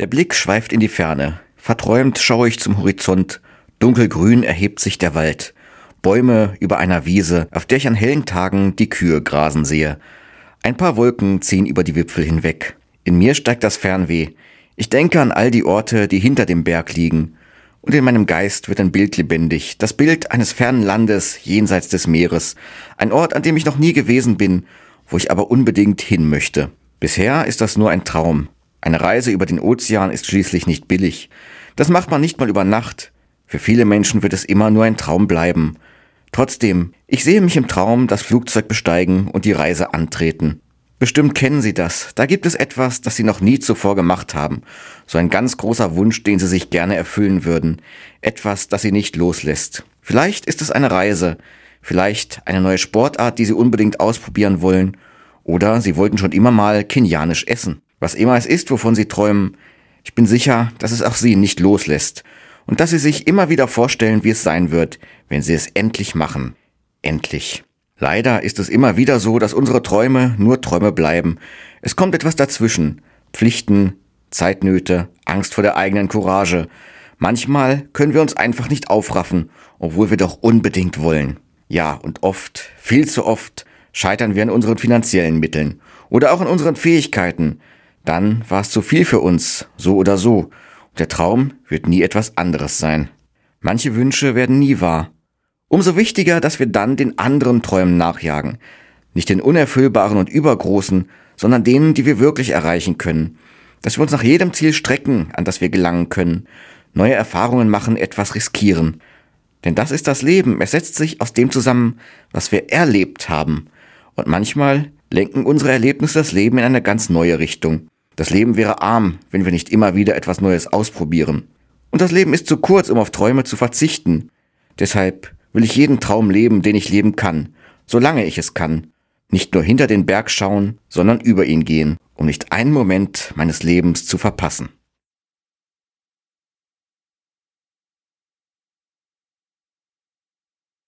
Der Blick schweift in die Ferne. Verträumt schaue ich zum Horizont. Dunkelgrün erhebt sich der Wald. Bäume über einer Wiese, auf der ich an hellen Tagen die Kühe grasen sehe. Ein paar Wolken ziehen über die Wipfel hinweg. In mir steigt das Fernweh. Ich denke an all die Orte, die hinter dem Berg liegen. Und in meinem Geist wird ein Bild lebendig. Das Bild eines fernen Landes jenseits des Meeres. Ein Ort, an dem ich noch nie gewesen bin, wo ich aber unbedingt hin möchte. Bisher ist das nur ein Traum. Eine Reise über den Ozean ist schließlich nicht billig. Das macht man nicht mal über Nacht. Für viele Menschen wird es immer nur ein Traum bleiben. Trotzdem, ich sehe mich im Traum das Flugzeug besteigen und die Reise antreten. Bestimmt kennen Sie das. Da gibt es etwas, das Sie noch nie zuvor gemacht haben. So ein ganz großer Wunsch, den Sie sich gerne erfüllen würden. Etwas, das Sie nicht loslässt. Vielleicht ist es eine Reise. Vielleicht eine neue Sportart, die Sie unbedingt ausprobieren wollen. Oder Sie wollten schon immer mal kenianisch essen. Was immer es ist, wovon Sie träumen, ich bin sicher, dass es auch Sie nicht loslässt und dass Sie sich immer wieder vorstellen, wie es sein wird, wenn Sie es endlich machen. Endlich. Leider ist es immer wieder so, dass unsere Träume nur Träume bleiben. Es kommt etwas dazwischen. Pflichten, Zeitnöte, Angst vor der eigenen Courage. Manchmal können wir uns einfach nicht aufraffen, obwohl wir doch unbedingt wollen. Ja, und oft, viel zu oft, scheitern wir an unseren finanziellen Mitteln oder auch an unseren Fähigkeiten, dann war es zu viel für uns, so oder so. Und der Traum wird nie etwas anderes sein. Manche Wünsche werden nie wahr. Umso wichtiger, dass wir dann den anderen Träumen nachjagen. Nicht den unerfüllbaren und übergroßen, sondern denen, die wir wirklich erreichen können. Dass wir uns nach jedem Ziel strecken, an das wir gelangen können. Neue Erfahrungen machen, etwas riskieren. Denn das ist das Leben. Es setzt sich aus dem zusammen, was wir erlebt haben. Und manchmal lenken unsere Erlebnisse das Leben in eine ganz neue Richtung. Das Leben wäre arm, wenn wir nicht immer wieder etwas Neues ausprobieren. Und das Leben ist zu kurz, um auf Träume zu verzichten. Deshalb will ich jeden Traum leben, den ich leben kann, solange ich es kann. Nicht nur hinter den Berg schauen, sondern über ihn gehen, um nicht einen Moment meines Lebens zu verpassen.